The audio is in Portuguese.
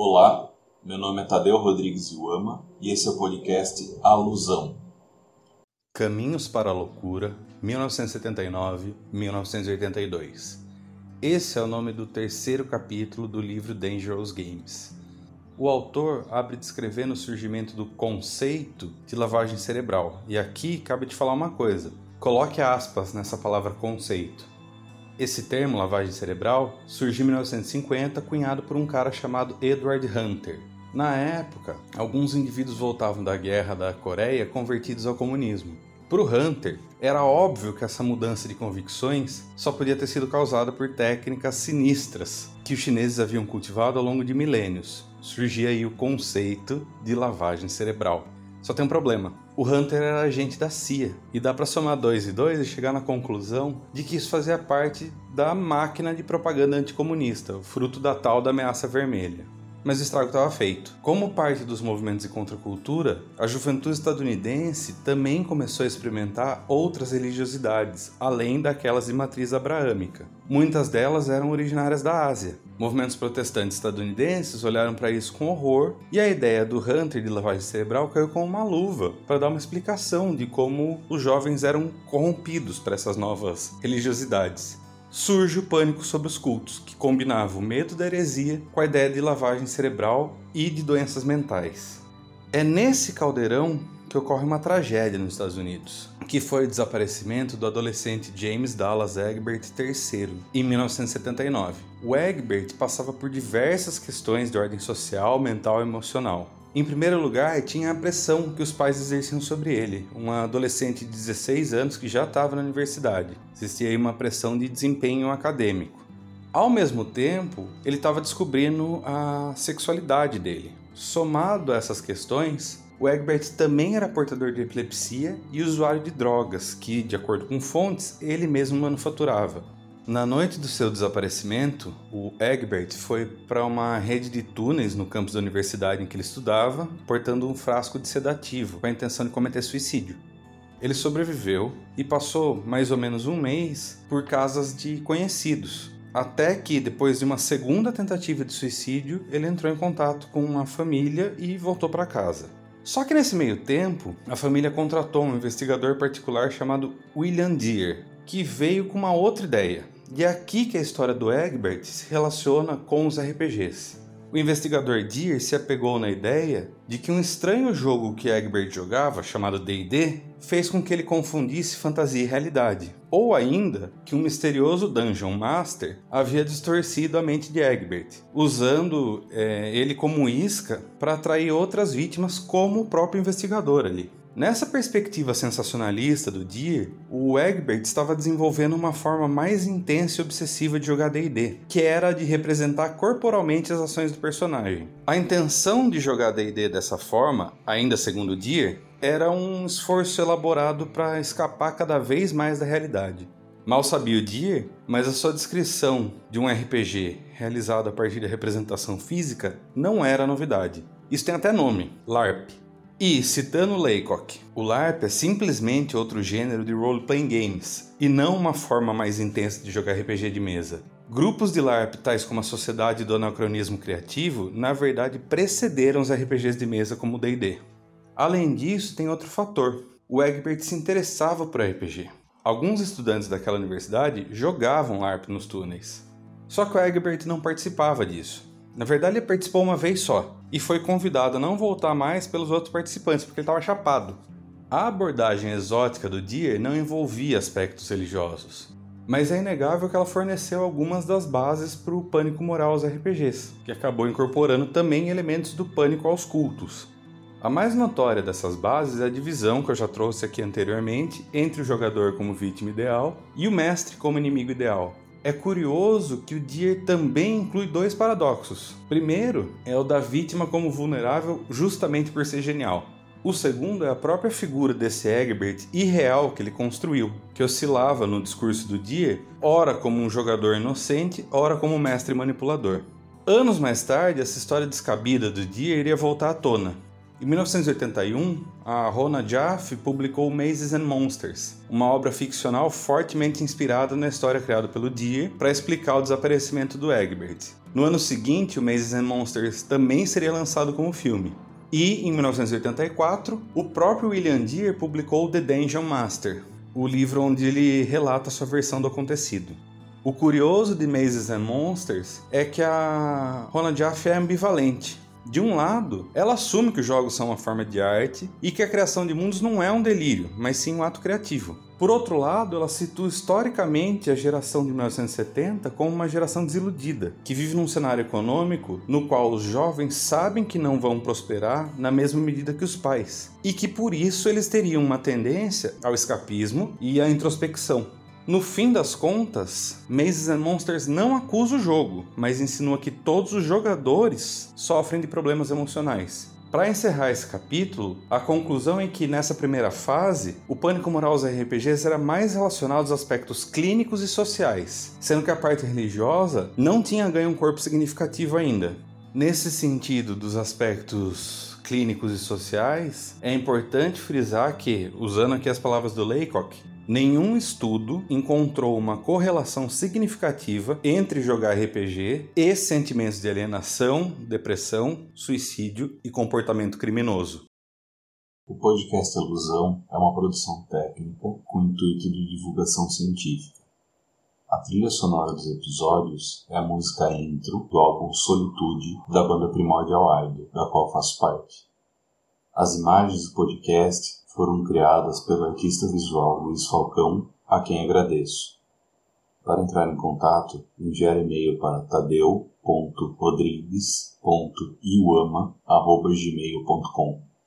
Olá, meu nome é Tadeu Rodrigues Iuama e esse é o podcast Alusão. Caminhos para a Loucura, 1979-1982. Esse é o nome do terceiro capítulo do livro Dangerous Games. O autor abre descrevendo o surgimento do conceito de lavagem cerebral, e aqui cabe te falar uma coisa: coloque aspas nessa palavra conceito. Esse termo, lavagem cerebral, surgiu em 1950, cunhado por um cara chamado Edward Hunter. Na época, alguns indivíduos voltavam da guerra da Coreia convertidos ao comunismo. Para o Hunter, era óbvio que essa mudança de convicções só podia ter sido causada por técnicas sinistras que os chineses haviam cultivado ao longo de milênios. Surgia aí o conceito de lavagem cerebral. Só tem um problema. O Hunter era agente da CIA, e dá para somar dois e dois e chegar na conclusão de que isso fazia parte da máquina de propaganda anticomunista, fruto da tal da ameaça vermelha. Mas o estrago estava feito. Como parte dos movimentos de contracultura, a juventude estadunidense também começou a experimentar outras religiosidades, além daquelas de matriz abraâmica. Muitas delas eram originárias da Ásia. Movimentos protestantes estadunidenses olharam para isso com horror e a ideia do Hunter de lavagem cerebral caiu como uma luva para dar uma explicação de como os jovens eram corrompidos para essas novas religiosidades surge o pânico sobre os cultos, que combinava o medo da heresia com a ideia de lavagem cerebral e de doenças mentais. É nesse caldeirão que ocorre uma tragédia nos Estados Unidos, que foi o desaparecimento do adolescente James Dallas Egbert III em 1979. O Egbert passava por diversas questões de ordem social, mental e emocional. Em primeiro lugar, tinha a pressão que os pais exerciam sobre ele, um adolescente de 16 anos que já estava na universidade. Existia aí uma pressão de desempenho acadêmico. Ao mesmo tempo, ele estava descobrindo a sexualidade dele. Somado a essas questões, o Egbert também era portador de epilepsia e usuário de drogas, que, de acordo com fontes, ele mesmo manufaturava. Na noite do seu desaparecimento, o Egbert foi para uma rede de túneis no campus da universidade em que ele estudava, portando um frasco de sedativo com a intenção de cometer suicídio. Ele sobreviveu e passou mais ou menos um mês por casas de conhecidos, até que, depois de uma segunda tentativa de suicídio, ele entrou em contato com uma família e voltou para casa. Só que nesse meio tempo, a família contratou um investigador particular chamado William Deere, que veio com uma outra ideia e é aqui que a história do Egbert se relaciona com os RPGs. O investigador Deer se apegou na ideia de que um estranho jogo que Egbert jogava, chamado D&D, fez com que ele confundisse fantasia e realidade, ou ainda que um misterioso Dungeon Master havia distorcido a mente de Egbert, usando é, ele como isca para atrair outras vítimas como o próprio investigador ali. Nessa perspectiva sensacionalista do Deer, o Egbert estava desenvolvendo uma forma mais intensa e obsessiva de jogar D&D, que era a de representar corporalmente as ações do personagem. A intenção de jogar D&D dessa forma, ainda segundo Deer, era um esforço elaborado para escapar cada vez mais da realidade. Mal sabia o Deer, mas a sua descrição de um RPG realizado a partir da representação física não era novidade. Isso tem até nome, LARP. E, citando Laycock, o LARP é simplesmente outro gênero de role-playing games, e não uma forma mais intensa de jogar RPG de mesa. Grupos de LARP, tais como a Sociedade do Anacronismo Criativo, na verdade precederam os RPGs de mesa como o D&D. Além disso, tem outro fator. O Egbert se interessava por RPG. Alguns estudantes daquela universidade jogavam LARP nos túneis. Só que o Egbert não participava disso. Na verdade, ele participou uma vez só e foi convidado a não voltar mais pelos outros participantes porque ele estava chapado. A abordagem exótica do Deer não envolvia aspectos religiosos, mas é inegável que ela forneceu algumas das bases para o pânico moral aos RPGs, que acabou incorporando também elementos do pânico aos cultos. A mais notória dessas bases é a divisão que eu já trouxe aqui anteriormente entre o jogador como vítima ideal e o mestre como inimigo ideal, é curioso que o Deer também inclui dois paradoxos. Primeiro é o da vítima como vulnerável justamente por ser genial. O segundo é a própria figura desse Egbert irreal que ele construiu, que oscilava no discurso do Deer, ora como um jogador inocente, ora como um mestre manipulador. Anos mais tarde, essa história descabida do Deer iria voltar à tona. Em 1981, a Rona Jaffe publicou Mazes and Monsters, uma obra ficcional fortemente inspirada na história criada pelo Deer para explicar o desaparecimento do Egbert. No ano seguinte, o Mazes and Monsters também seria lançado como filme. E, em 1984, o próprio William Deer publicou The Dungeon Master, o livro onde ele relata sua versão do acontecido. O curioso de Mazes and Monsters é que a Rona Jaffe é ambivalente. De um lado, ela assume que os jogos são uma forma de arte e que a criação de mundos não é um delírio, mas sim um ato criativo. Por outro lado, ela situa historicamente a geração de 1970 como uma geração desiludida, que vive num cenário econômico no qual os jovens sabem que não vão prosperar na mesma medida que os pais, e que por isso eles teriam uma tendência ao escapismo e à introspecção. No fim das contas, Mazes and Monsters não acusa o jogo, mas insinua que todos os jogadores sofrem de problemas emocionais. Para encerrar esse capítulo, a conclusão é que nessa primeira fase, o pânico moral aos RPGs era mais relacionado aos aspectos clínicos e sociais, sendo que a parte religiosa não tinha ganho um corpo significativo ainda. Nesse sentido dos aspectos clínicos e sociais, é importante frisar que, usando aqui as palavras do Laycock, nenhum estudo encontrou uma correlação significativa entre jogar RPG e sentimentos de alienação, depressão, suicídio e comportamento criminoso. O podcast Alusão é uma produção técnica com intuito de divulgação científica. A trilha sonora dos episódios é a música intro do álbum Solitude da banda Primordial Idol, da qual faço parte. As imagens do podcast foram criadas pelo artista visual Luiz Falcão, a quem agradeço. Para entrar em contato, enviar e-mail para tadeu.rodrigues.iuama.gmail.com